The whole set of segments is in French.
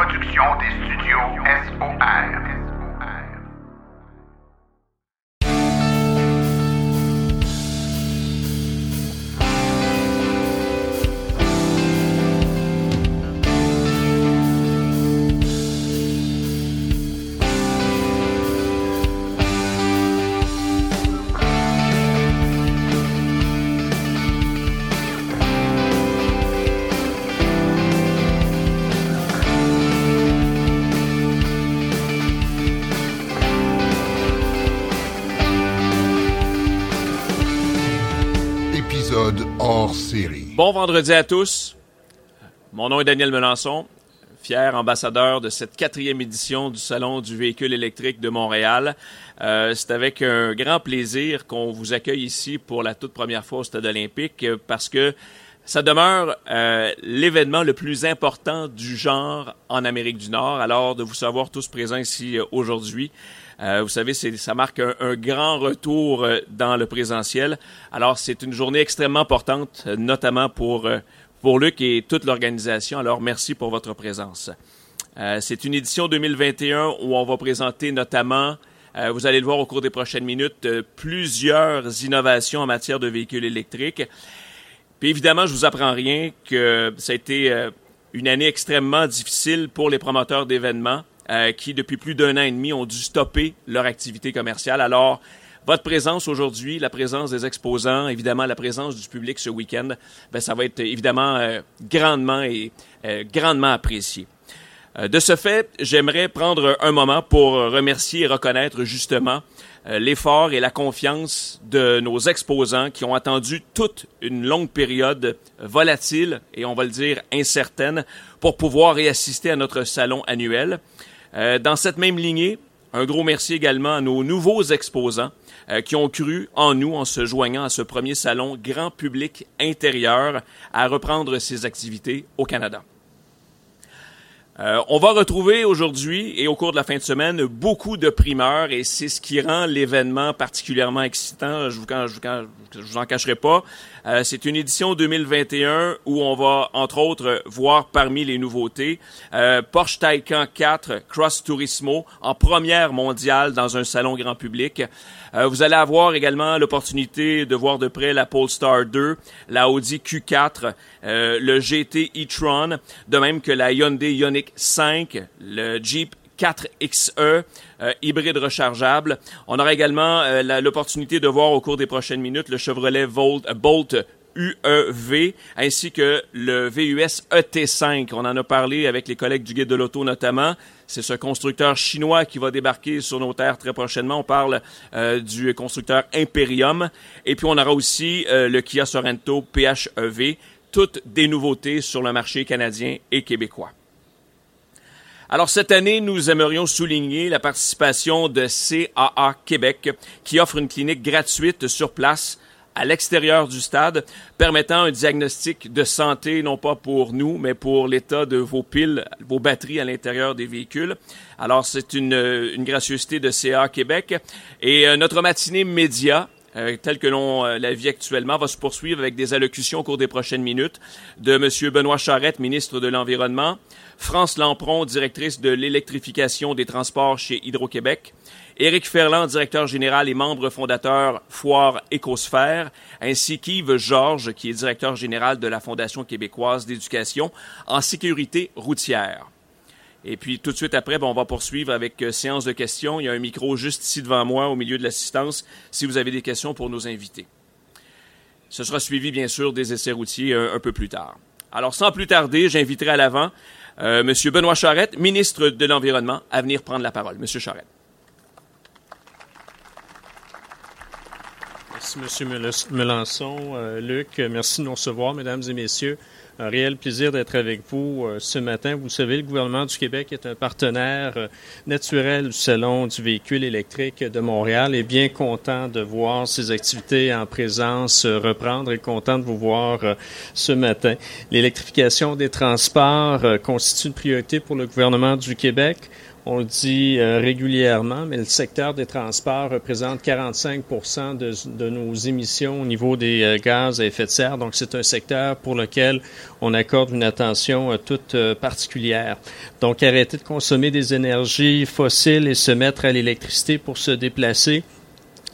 production des studios SOR. Bon vendredi à tous. Mon nom est Daniel Melançon, fier ambassadeur de cette quatrième édition du Salon du véhicule électrique de Montréal. Euh, c'est avec un grand plaisir qu'on vous accueille ici pour la toute première fois au Stade olympique euh, parce que ça demeure euh, l'événement le plus important du genre en Amérique du Nord. Alors de vous savoir tous présents ici aujourd'hui, vous savez, ça marque un, grand retour euh, dans le présentiel. Alors, c'est une journée extrêmement importante, euh, notamment pour, euh, pour Luc et toute l'organisation. Alors, merci pour votre présence. Euh, c'est une édition 2021 où on va présenter notamment, euh, vous allez le voir au cours des prochaines minutes, euh, plusieurs innovations en matière de véhicules électriques. Puis évidemment, je vous apprends rien que ça a été euh, une année extrêmement difficile pour les promoteurs d'événements euh, qui, depuis plus d'un an et demi, ont dû stopper leur activité commerciale. Alors, votre présence aujourd'hui, la présence des exposants, évidemment la présence du public ce week-end, ben, ça va être évidemment euh, grandement et euh, grandement apprécié. Euh, de ce fait, j'aimerais prendre un moment pour remercier et reconnaître justement euh, l'effort et la confiance de nos exposants qui ont attendu toute une longue période volatile et on va le dire incertaine pour pouvoir y assister à notre salon annuel. Euh, dans cette même lignée, un gros merci également à nos nouveaux exposants euh, qui ont cru en nous en se joignant à ce premier salon grand public intérieur à reprendre ses activités au Canada. Euh, on va retrouver aujourd'hui et au cours de la fin de semaine beaucoup de primeurs et c'est ce qui rend l'événement particulièrement excitant. Je vous, en cacherai pas. Euh, c'est une édition 2021 où on va entre autres voir parmi les nouveautés euh, Porsche Taycan 4 Cross Turismo en première mondiale dans un salon grand public. Euh, vous allez avoir également l'opportunité de voir de près la Polestar 2, la Audi Q4, euh, le GT e-tron, de même que la Hyundai Ioniq 5, le Jeep 4XE euh, hybride rechargeable. On aura également euh, l'opportunité de voir au cours des prochaines minutes le Chevrolet Volt, euh, Bolt UEV ainsi que le VUS ET5. On en a parlé avec les collègues du Guide de l'Auto notamment. C'est ce constructeur chinois qui va débarquer sur nos terres très prochainement. On parle euh, du constructeur Imperium. Et puis on aura aussi euh, le Kia Sorento PHEV. Toutes des nouveautés sur le marché canadien et québécois. Alors cette année, nous aimerions souligner la participation de CAA Québec qui offre une clinique gratuite sur place à l'extérieur du stade, permettant un diagnostic de santé, non pas pour nous, mais pour l'état de vos piles, vos batteries à l'intérieur des véhicules. Alors, c'est une, une gracieuseté de CA Québec. Et euh, notre matinée média, euh, telle que l'on euh, la vit actuellement, va se poursuivre avec des allocutions au cours des prochaines minutes de M. Benoît Charette, ministre de l'Environnement, France Lampron, directrice de l'électrification des transports chez Hydro-Québec, Éric Ferland, directeur général et membre fondateur Foire Écosphère, ainsi qu'Yves Georges, qui est directeur général de la Fondation québécoise d'éducation en sécurité routière. Et puis tout de suite après, ben, on va poursuivre avec euh, séance de questions. Il y a un micro juste ici devant moi, au milieu de l'assistance, si vous avez des questions pour nos invités. Ce sera suivi, bien sûr, des essais routiers un, un peu plus tard. Alors, sans plus tarder, j'inviterai à l'avant euh, M. Benoît Charette, ministre de l'Environnement, à venir prendre la parole. Monsieur Charette. Merci, Monsieur Melançon. Euh, Luc, merci de nous recevoir, mesdames et messieurs. Un réel plaisir d'être avec vous euh, ce matin. Vous savez, le gouvernement du Québec est un partenaire euh, naturel du Salon du véhicule électrique de Montréal et bien content de voir ces activités en présence euh, reprendre et content de vous voir ce matin. L'électrification des transports constitue une priorité pour le gouvernement du Québec. On le dit euh, régulièrement, mais le secteur des transports représente 45 de, de nos émissions au niveau des euh, gaz à effet de serre. Donc, c'est un secteur pour lequel on accorde une attention toute particulière. Donc, arrêter de consommer des énergies fossiles et se mettre à l'électricité pour se déplacer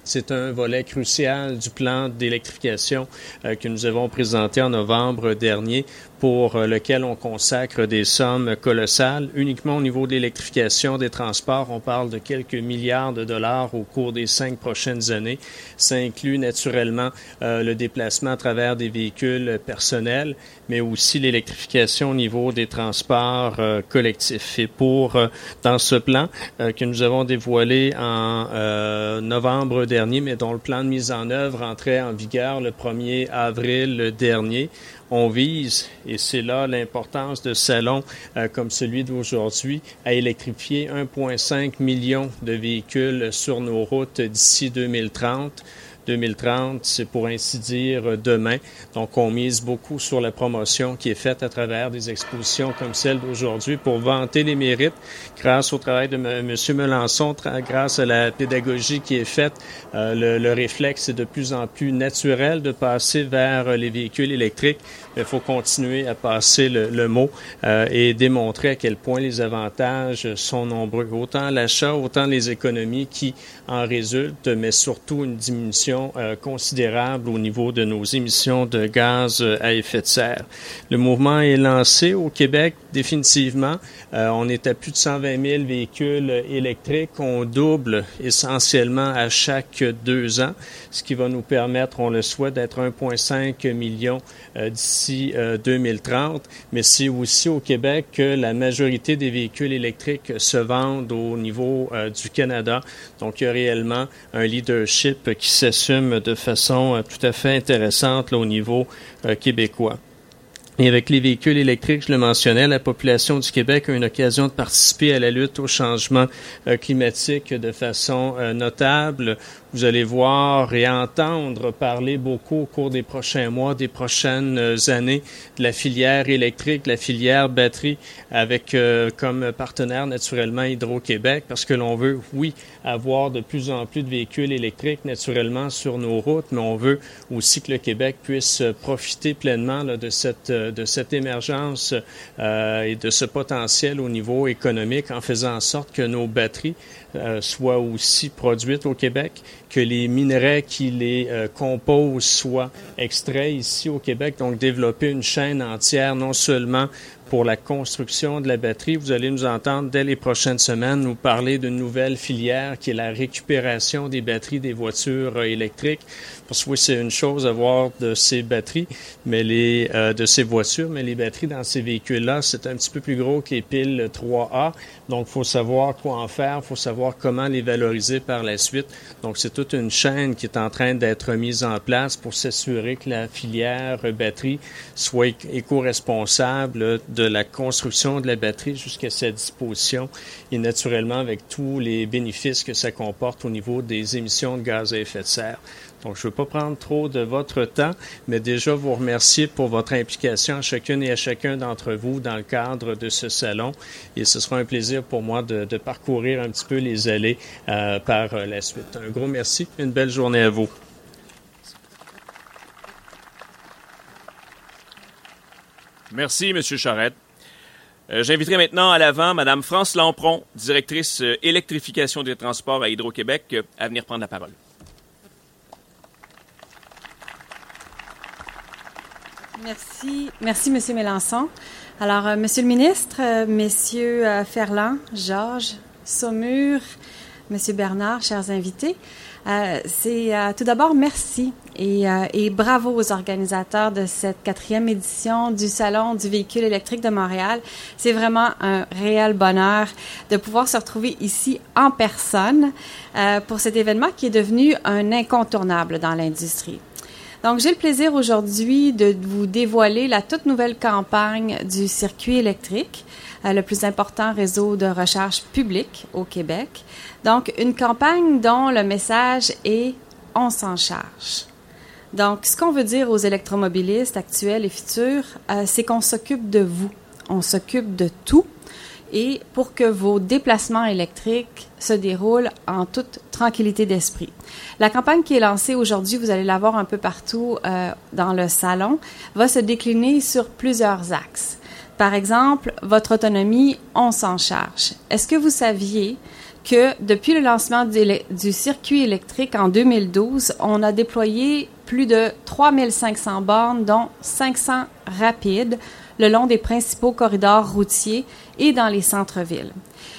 c'est un volet crucial du plan d'électrification que nous avons présenté en novembre dernier pour euh, lequel on consacre des sommes colossales. Uniquement au niveau de l'électrification des transports, on parle de quelques milliards de dollars au cours des cinq prochaines années. Ça inclut naturellement euh, le déplacement à travers des véhicules personnels, mais aussi l'électrification au niveau des transports euh, collectifs. Et pour, dans ce plan que nous avons dévoilé en novembre dernier, mais dont le plan de mise en œuvre entrait en vigueur le 1er avril dernier, on vise, et c'est là l'importance de salons euh, comme celui d'aujourd'hui, à électrifier 1,5 million de véhicules sur nos routes d'ici 2030. 2030, c'est pour ainsi dire demain. Donc, on mise beaucoup sur la promotion qui est faite à travers des expositions comme celle d'aujourd'hui pour vanter les mérites grâce au travail de M. Melançon, grâce à la pédagogie qui est faite. Euh, le, le, réflexe est de plus en plus naturel de passer vers les véhicules électriques. Il faut continuer à passer le, mot euh, et démontrer à quel point les avantages sont nombreux. Autant l'achat, autant les économies qui en résultent, mais surtout une diminution euh, considérable au niveau de nos émissions de gaz à effet de serre. Le mouvement est lancé au Québec définitivement. Euh, on est à plus de 120 000 véhicules électriques. On double essentiellement à chaque deux ans, ce qui va nous permettre, on le souhaite, d'être 1,5 million euh, d'ici 2030. Mais c'est aussi au Québec que la majorité des véhicules électriques se vendent au niveau du Canada. Donc, il y a réellement un leadership qui s'assure de façon euh, tout à fait intéressante au niveau euh, québécois. Et avec les véhicules électriques, je le mentionnais, la population du Québec a une occasion de participer à la lutte au changement euh, climatique de façon notable. Vous allez voir et entendre parler beaucoup au cours des prochains mois, des prochaines années de la filière électrique, la filière batterie, avec euh, comme partenaire naturellement Hydro-Québec, parce que l'on veut, oui, avoir de plus en plus de véhicules électriques naturellement sur nos routes, mais on veut aussi que le Québec puisse profiter pleinement de cette de cette émergence euh, et de ce potentiel au niveau économique en faisant en sorte que nos batteries euh, soient aussi produites au Québec, que les minerais qui les euh, composent soient extraits ici au Québec, donc développer une chaîne entière, non seulement pour la construction de la batterie. Vous allez nous entendre dès les prochaines semaines nous parler d'une nouvelle filière qui est la récupération des batteries des voitures euh, électriques. Parce que oui, c'est une chose d'avoir de ces batteries, mais les euh, de ces voitures, mais les batteries dans ces véhicules-là, c'est un petit peu plus gros que les piles 3A. Donc, faut savoir quoi en faire, faut savoir comment les valoriser par la suite. Donc, c'est toute une chaîne qui est en train d'être mise en place pour s'assurer que la filière batterie soit éco-responsable de la construction de la batterie jusqu'à sa disposition et naturellement avec tous les bénéfices que ça comporte au niveau des émissions de gaz à effet de serre. Donc, je ne veux pas prendre trop de votre temps, mais déjà vous remercier pour votre implication à chacune et à chacun d'entre vous dans le cadre de ce salon. Et ce sera un plaisir pour moi de, parcourir un petit peu les allées euh, par la suite. Un gros merci. Une belle journée à vous. Merci, M. Charette. Euh, j'inviterai maintenant à l'avant Mme France Lampron, directrice euh, électrification des transports à Hydro-Québec, euh, à venir prendre la parole. Merci. Merci, M. Mélenchon. Alors, M. le ministre, M. Ferland, Georges, Saumur, M. Bernard, chers invités, euh, c'est euh, tout d'abord merci euh, et, bravo aux organisateurs de cette quatrième édition du Salon du véhicule électrique de Montréal. C'est vraiment un réel bonheur de pouvoir se retrouver ici en personne pour cet événement qui est devenu un incontournable dans l'industrie. Donc, j'ai le plaisir aujourd'hui de vous dévoiler la toute nouvelle campagne du circuit électrique, le plus important réseau de recherche publique au Québec. Donc, une campagne dont le message est on s'en charge. Donc, ce qu'on veut dire aux électromobilistes actuels et futurs, euh, c'est qu'on s'occupe de vous. On s'occupe de tout. Et pour que vos déplacements électriques se déroulent en toute tranquillité d'esprit. La campagne qui est lancée aujourd'hui, vous allez la voir un peu partout euh, dans le salon, va se décliner sur plusieurs axes. Par exemple, votre autonomie, on s'en charge. Est-ce que vous saviez que depuis le lancement du circuit électrique en 2012, on a déployé plus de 3500 bornes, dont 500 rapides, le long des principaux corridors routiers et dans les centres-villes.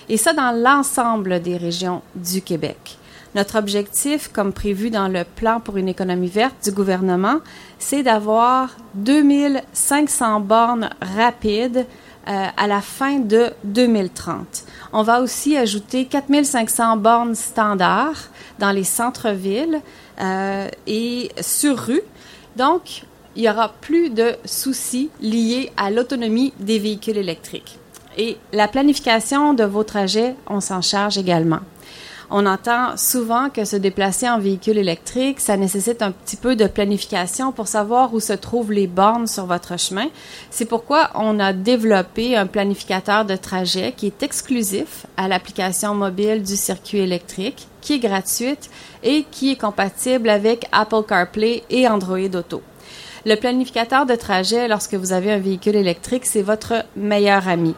Et ça dans l'ensemble des régions du Québec. Notre objectif, comme prévu dans le plan pour une économie verte du gouvernement, c'est d'avoir 2500 bornes rapides euh, à la fin de 2030. On va aussi ajouter 4500 bornes standards dans les centres-villes euh, et sur rue. Donc, il n'y aura plus de soucis liés à l'autonomie des véhicules électriques. Et la planification de vos trajets, on s'en charge également. On entend souvent que se déplacer en véhicule électrique, ça nécessite un petit peu de planification pour savoir où se trouvent les bornes sur votre chemin. C'est pourquoi on a développé un planificateur de trajet qui est exclusif à l'application mobile du circuit électrique, qui est gratuite et qui est compatible avec Apple CarPlay et Android Auto. Le planificateur de trajet, lorsque vous avez un véhicule électrique, c'est votre meilleur ami.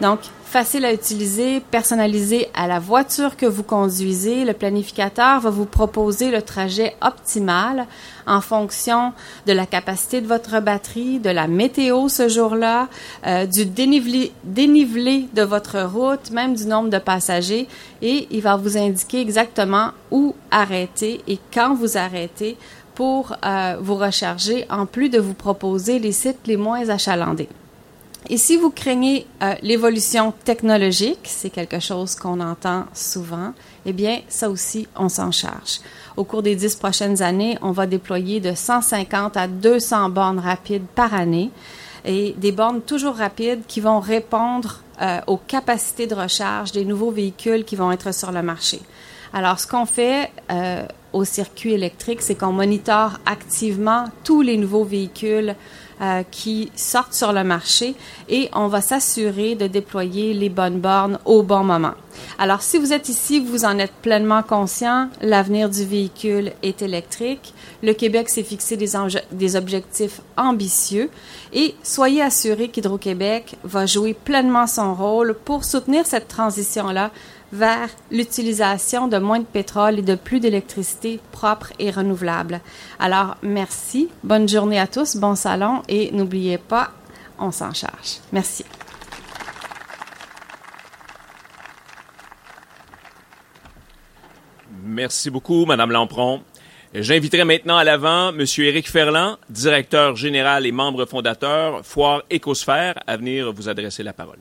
Donc, facile à utiliser, personnalisé à la voiture que vous conduisez. Le planificateur va vous proposer le trajet optimal en fonction de la capacité de votre batterie, de la météo ce jour-là, euh, du dénivelé, dénivelé de votre route, même du nombre de passagers. Et il va vous indiquer exactement où arrêter et quand vous arrêtez pour euh, vous recharger, en plus de vous proposer les sites les moins achalandés. Et si vous craignez euh, l'évolution technologique, c'est quelque chose qu'on entend souvent, eh bien, ça aussi, on s'en charge. Au cours des dix prochaines années, on va déployer de 150 à 200 bornes rapides par année et des bornes toujours rapides qui vont répondre euh, aux capacités de recharge des nouveaux véhicules qui vont être sur le marché. Alors, ce qu'on fait euh, au circuit électrique, c'est qu'on monitore activement tous les nouveaux véhicules euh, qui sortent sur le marché et on va s'assurer de déployer les bonnes bornes au bon moment. Alors, si vous êtes ici, vous en êtes pleinement conscient, l'avenir du véhicule est électrique. Le Québec s'est fixé des, des objectifs ambitieux et soyez assurés qu'Hydro-Québec va jouer pleinement son rôle pour soutenir cette transition-là vers l'utilisation de moins de pétrole et de plus d'électricité propre et renouvelable. Alors, merci. Bonne journée à tous. Bon salon et n'oubliez pas, on s'en charge. Merci. Merci beaucoup, Madame Lampron. J'inviterai maintenant à l'avant M. Éric Ferland, directeur général et membre fondateur Foire Écosphère, à venir vous adresser la parole.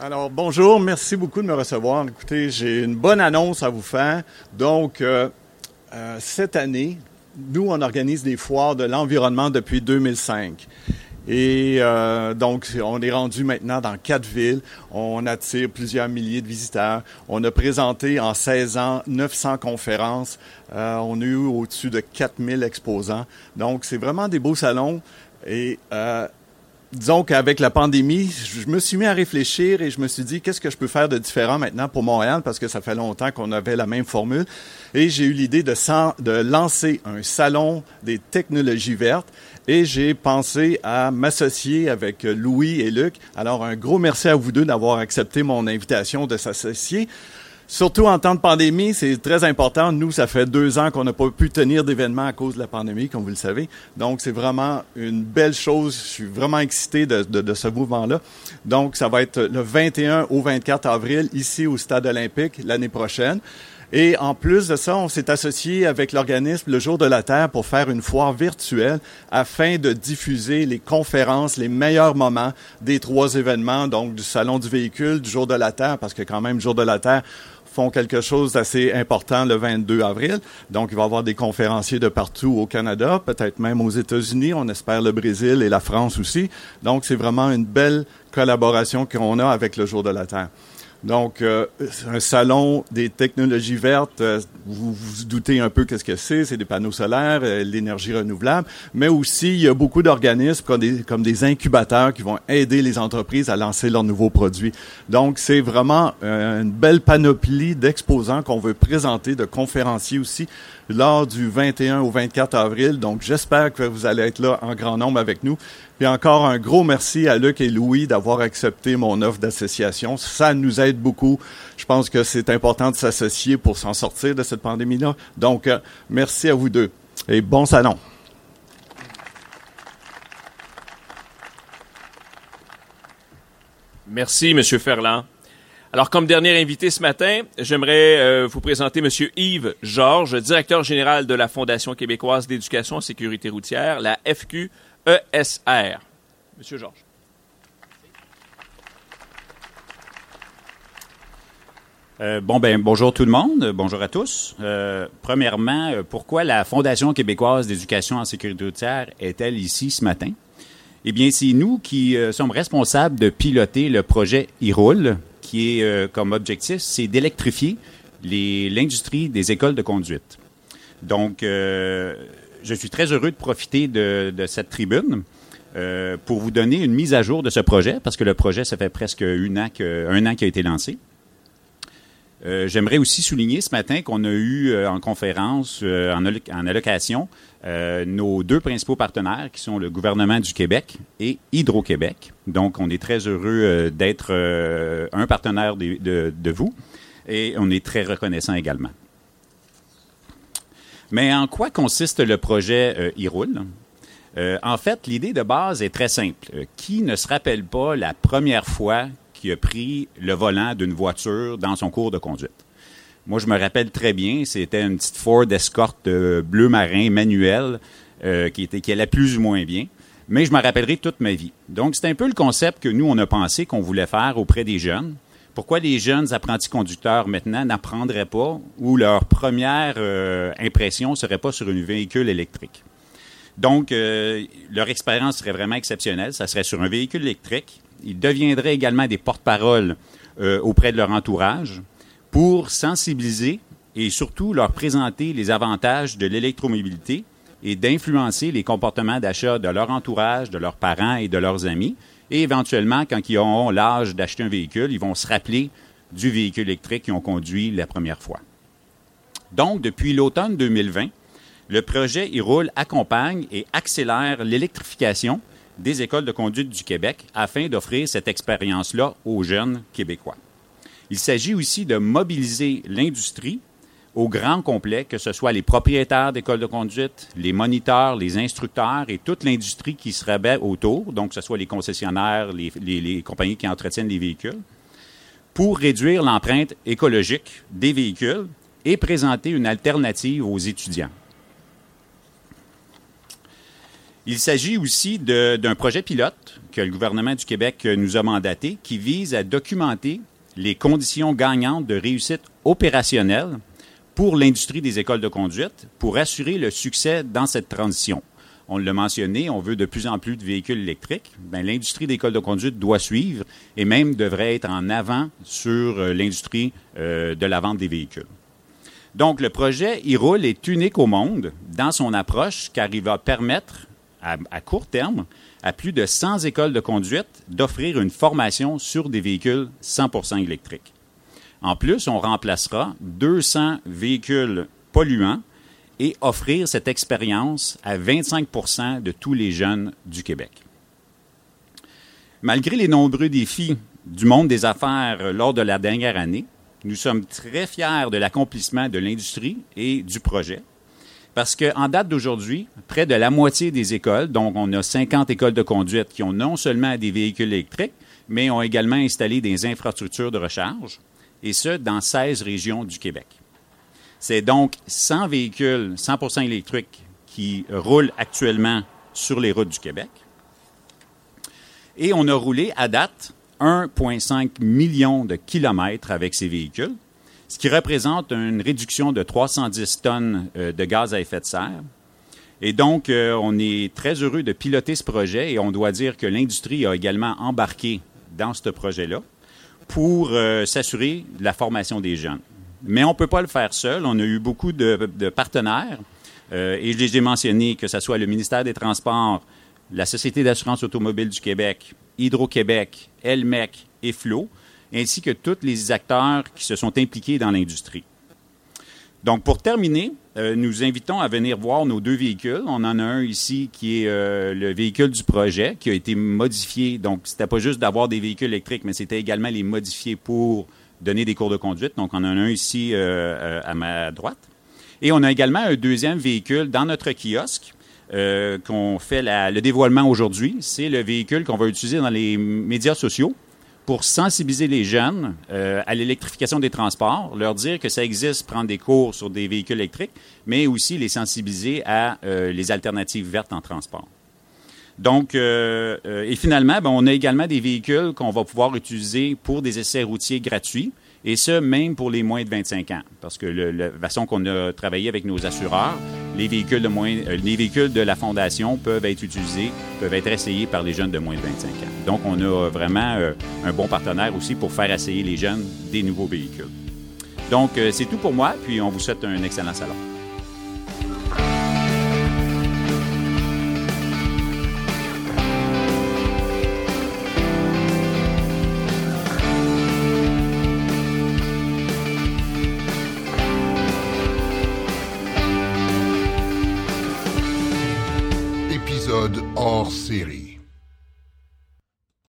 Alors, bonjour, merci beaucoup de me recevoir. Écoutez, j'ai une bonne annonce à vous faire. Donc, euh, euh, cette année, nous, on organise des foires de l'environnement depuis 2005. Et euh, donc, on est rendu maintenant dans quatre villes. On attire plusieurs milliers de visiteurs. On a présenté en 16 ans 900 conférences. on a eu au-dessus de 4000 exposants. Donc, c'est vraiment des beaux salons. Et disons qu'avec la pandémie, je me suis mis à réfléchir et je me suis dit qu'est-ce que je peux faire de différent maintenant pour Montréal? Parce que ça fait longtemps qu'on avait la même formule et j'ai eu l'idée de, de lancer un salon des technologies vertes et j'ai pensé à m'associer avec Louis et Luc. Alors un gros merci à vous deux d'avoir accepté mon invitation de s'associer. Surtout en temps de pandémie, c'est très important. Nous, ça fait deux ans qu'on n'a pas pu tenir d'événements à cause de la pandémie, comme vous le savez. Donc, c'est vraiment une belle chose. Je suis vraiment excité de, de, ce mouvement-là. Donc, ça va être le 21 au 24 avril, ici au Stade olympique, l'année prochaine. Et en plus de ça, on s'est associé avec l'organisme Le Jour de la Terre pour faire une foire virtuelle afin de diffuser les conférences, les meilleurs moments des trois événements, donc du Salon du véhicule, du Jour de la Terre, parce que quand même, Jour de la Terre, font quelque chose d'assez important le 22 avril. Donc, il va y avoir des conférenciers de partout au Canada, peut-être même aux États-Unis. On espère le Brésil et la France aussi. Donc, c'est vraiment une belle collaboration qu'on a avec le Jour de la Terre. Donc, euh, un salon des technologies vertes, euh, vous vous doutez un peu qu'est-ce que c'est, c'est des panneaux solaires, euh, l'énergie renouvelable, mais aussi il y a beaucoup d'organismes comme comme des incubateurs qui vont aider les entreprises à lancer leurs nouveaux produits. Donc, c'est vraiment une belle panoplie d'exposants qu'on veut présenter, de conférenciers aussi, lors du 21 au 24 avril. Donc, j'espère que vous allez être là en grand nombre avec nous. Et encore un gros merci à Luc et Louis d'avoir accepté mon offre d'association. Ça nous aide beaucoup. Je pense que c'est important de s'associer pour s'en sortir de cette pandémie-là. Donc, euh, merci à vous deux et bon salon. Merci, M. Ferland. Alors, comme dernier invité ce matin, j'aimerais euh, vous présenter M. Yves Georges, directeur général de la Fondation québécoise d'éducation en sécurité routière, la FQ ESR. Monsieur Georges. Euh, bon ben bonjour tout le monde, bonjour à tous. Euh, premièrement, pourquoi la Fondation québécoise d'éducation en sécurité routière est-elle ici ce matin? Eh bien, c'est nous qui sommes responsables de piloter le projet e qui est comme objectif, c'est d'électrifier l'industrie des écoles de conduite. Donc, je suis très heureux de profiter de, cette tribune euh, pour vous donner une mise à jour de ce projet, parce que le projet, ça fait presque un an qu'il a été lancé. Euh, j'aimerais aussi souligner ce matin qu'on a eu euh, en conférence, en, en, allocation, nos deux principaux partenaires, qui sont le gouvernement du Québec et Hydro-Québec. Donc, on est très heureux d'être un partenaire de, vous et on est très reconnaissant également. Mais en quoi consiste le projet euh, e-roule? Euh, en fait, l'idée de base est très simple. Euh, qui ne se rappelle pas la première fois qu'il a pris le volant d'une voiture dans son cours de conduite? Moi, je me rappelle très bien, c'était une petite Ford Escort bleu marin manuel qui, était, qui allait plus ou moins bien, mais je me rappellerai toute ma vie. Donc, c'est un peu le concept que nous, on a pensé qu'on voulait faire auprès des jeunes. Pourquoi les jeunes apprentis conducteurs maintenant n'apprendraient pas ou leur première euh, impression serait pas sur un véhicule électrique? Donc, euh, leur expérience serait vraiment exceptionnelle. Ça serait sur un véhicule électrique. Ils deviendraient également des porte-paroles euh, auprès de leur entourage pour sensibiliser et surtout leur présenter les avantages de l'électromobilité et d'influencer les comportements d'achat de leur entourage, de leurs parents et de leurs amis et éventuellement, quand ils auront l'âge d'acheter un véhicule, ils vont se rappeler du véhicule électrique qu'ils ont conduit la première fois. Donc, depuis l'automne 2020, le projet e accompagne et accélère l'électrification des écoles de conduite du Québec afin d'offrir cette expérience-là aux jeunes Québécois. Il s'agit aussi de mobiliser l'industrie au grand complet, que ce soit les propriétaires d'écoles de conduite, les moniteurs, les instructeurs et toute l'industrie qui se rabat autour, donc que ce soit les concessionnaires, les, compagnies qui entretiennent les véhicules, pour réduire l'empreinte écologique des véhicules et présenter une alternative aux étudiants. Il s'agit aussi d'un projet pilote que le gouvernement du Québec nous a mandaté qui vise à documenter les conditions gagnantes de réussite opérationnelle pour l'industrie des écoles de conduite pour assurer le succès dans cette transition. On l'a mentionné, on veut de plus en plus de véhicules électriques. Ben, l'industrie des écoles de conduite doit suivre et même devrait être en avant sur euh, l'industrie euh, de la vente des véhicules. Donc, le projet e est unique au monde dans son approche car il va permettre, à, court terme, à plus de 100 écoles de conduite d'offrir une formation sur des véhicules 100% électriques. En plus, on remplacera 200 véhicules polluants et offrir cette expérience à 25% de tous les jeunes du Québec. Malgré les nombreux défis du monde des affaires lors de la dernière année, nous sommes très fiers de l'accomplissement de l'industrie et du projet. Parce qu'en date d'aujourd'hui, près de la moitié des écoles, donc on a 50 écoles de conduite qui ont non seulement des véhicules électriques, mais ont également installé des infrastructures de recharge et ce, dans 16 régions du Québec. C'est donc 100 véhicules 100 électriques qui roulent actuellement sur les routes du Québec. Et on a roulé à date 1,5 million de kilomètres avec ces véhicules, ce qui représente une réduction de 310 tonnes euh, de gaz à effet de serre. Et donc, euh, on est très heureux de piloter ce projet et on doit dire que l'industrie a également embarqué dans ce projet-là pour euh, s'assurer de la formation des jeunes. Mais on ne peut pas le faire seul. On a eu beaucoup de, partenaires, et je les ai mentionnés, que ce soit le ministère des Transports, la Société d'assurance automobile du Québec, Hydro-Québec, Elmec et Flo, ainsi que tous les acteurs qui se sont impliqués dans l'industrie. Donc, pour terminer, euh, nous invitons à venir voir nos deux véhicules. On en a un ici qui est euh, le véhicule du projet, qui a été modifié. Donc, c'était pas juste d'avoir des véhicules électriques, mais c'était également les modifier pour donner des cours de conduite. Donc, on en a un ici euh, à ma droite. Et on a également un deuxième véhicule dans notre kiosque qu'on fait le dévoilement aujourd'hui. C'est le véhicule qu'on va utiliser dans les médias sociaux pour sensibiliser les jeunes euh, à l'électrification des transports, leur dire que ça existe, prendre des cours sur des véhicules électriques, mais aussi les sensibiliser à euh, les alternatives vertes en transport. Donc, euh, et finalement, ben, on a également des véhicules qu'on va pouvoir utiliser pour des essais routiers gratuits. Et ce, même pour les moins de 25 ans. Parce que la façon qu'on a travaillé avec nos assureurs, les véhicules de, moins, euh, les véhicules de la Fondation peuvent être utilisés, peuvent être essayés par les jeunes de moins de 25 ans. Donc, on a vraiment euh, un bon partenaire aussi pour faire essayer les jeunes des nouveaux véhicules. Donc, euh, c'est tout pour moi, puis on vous souhaite un excellent salon. Hors série.